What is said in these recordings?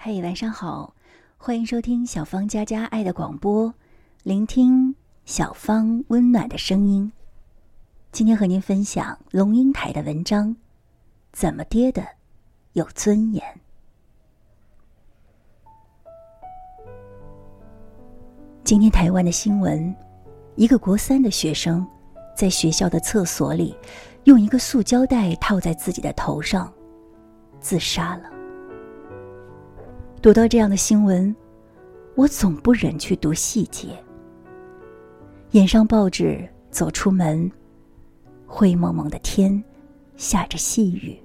嘿，晚上好，欢迎收听小芳家家爱的广播，聆听小芳温暖的声音。今天和您分享龙应台的文章，《怎么跌的有尊严》。今天台湾的新闻，一个国三的学生在学校的厕所里，用一个塑胶袋套在自己的头上，自杀了。读到这样的新闻，我总不忍去读细节。掩上报纸，走出门，灰蒙蒙的天，下着细雨。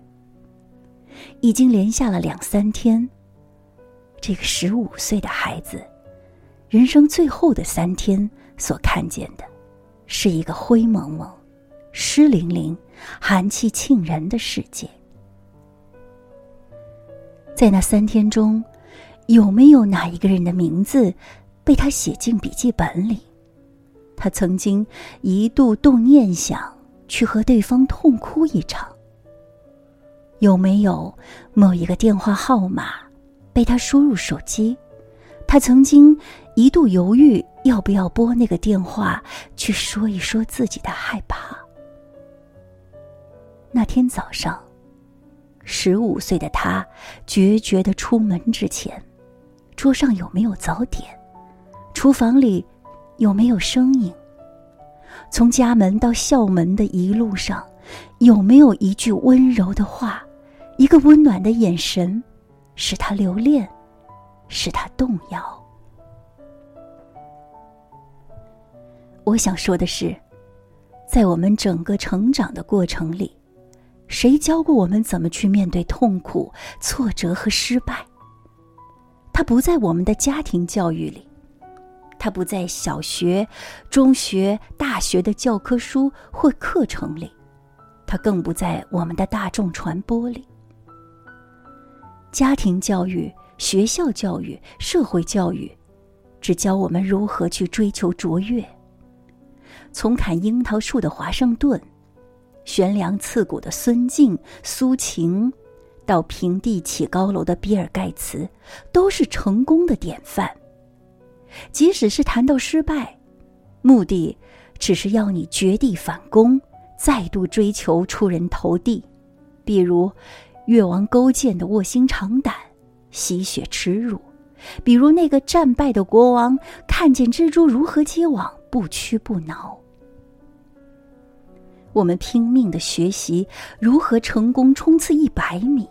已经连下了两三天。这个十五岁的孩子，人生最后的三天所看见的，是一个灰蒙蒙、湿淋淋、寒气沁人的世界。在那三天中。有没有哪一个人的名字被他写进笔记本里？他曾经一度动念想去和对方痛哭一场。有没有某一个电话号码被他输入手机？他曾经一度犹豫要不要拨那个电话去说一说自己的害怕。那天早上，十五岁的他决绝的出门之前。桌上有没有早点？厨房里有没有声音？从家门到校门的一路上，有没有一句温柔的话，一个温暖的眼神，使他留恋，使他动摇？我想说的是，在我们整个成长的过程里，谁教过我们怎么去面对痛苦、挫折和失败？它不在我们的家庭教育里，它不在小学、中学、大学的教科书或课程里，它更不在我们的大众传播里。家庭教育、学校教育、社会教育，只教我们如何去追求卓越。从砍樱桃树的华盛顿，悬梁刺股的孙敬、苏秦。到平地起高楼的比尔盖茨，都是成功的典范。即使是谈到失败，目的只是要你绝地反攻，再度追求出人头地。比如越王勾践的卧薪尝胆、吸血耻辱；比如那个战败的国王看见蜘蛛如何结网，不屈不挠。我们拼命的学习如何成功冲刺一百米。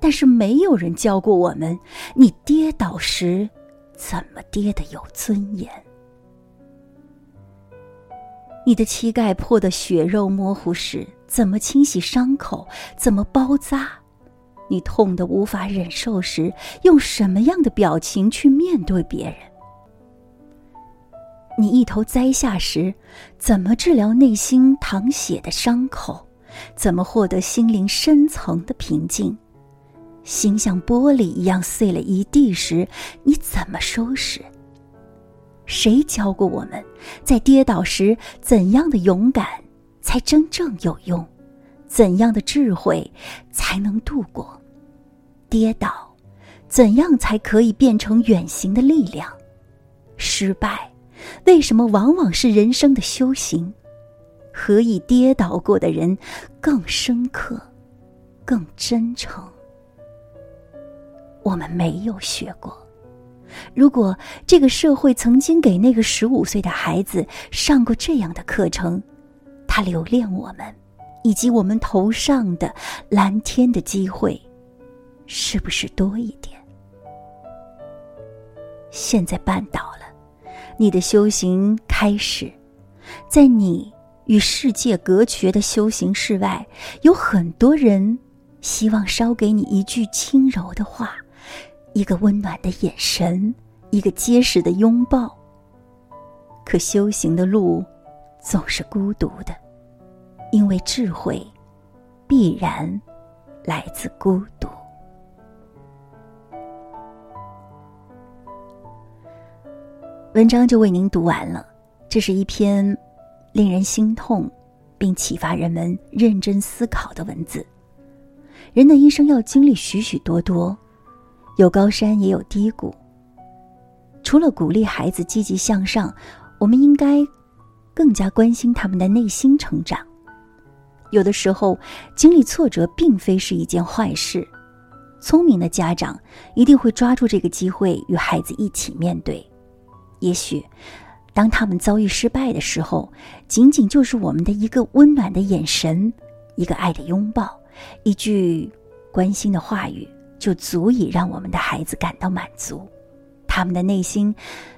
但是没有人教过我们，你跌倒时怎么跌的有尊严？你的膝盖破的血肉模糊时，怎么清洗伤口？怎么包扎？你痛的无法忍受时，用什么样的表情去面对别人？你一头栽下时，怎么治疗内心淌血的伤口？怎么获得心灵深层的平静？心像玻璃一样碎了一地时，你怎么收拾？谁教过我们，在跌倒时怎样的勇敢才真正有用？怎样的智慧才能度过跌倒？怎样才可以变成远行的力量？失败为什么往往是人生的修行？何以跌倒过的人更深刻、更真诚？我们没有学过。如果这个社会曾经给那个十五岁的孩子上过这样的课程，他留恋我们，以及我们头上的蓝天的机会，是不是多一点？现在绊倒了，你的修行开始，在你与世界隔绝的修行室外，有很多人希望捎给你一句轻柔的话。一个温暖的眼神，一个结实的拥抱。可修行的路总是孤独的，因为智慧必然来自孤独。文章就为您读完了，这是一篇令人心痛并启发人们认真思考的文字。人的一生要经历许许多多。有高山也有低谷。除了鼓励孩子积极向上，我们应该更加关心他们的内心成长。有的时候，经历挫折并非是一件坏事。聪明的家长一定会抓住这个机会与孩子一起面对。也许，当他们遭遇失败的时候，仅仅就是我们的一个温暖的眼神，一个爱的拥抱，一句关心的话语，就足以让我们的孩子感到满足。他们的内心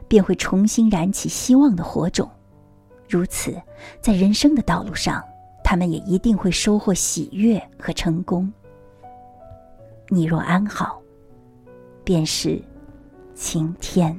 便会重新燃起希望的火种。如此，在人生的道路上，他们也一定会收获喜悦和成功。你若安好，便是晴天。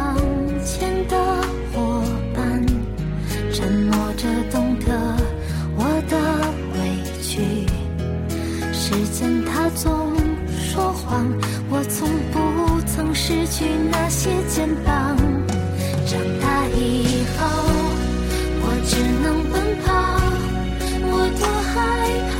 见他总说谎，我从不曾失去那些肩膀。长大以后，我只能奔跑，我多害怕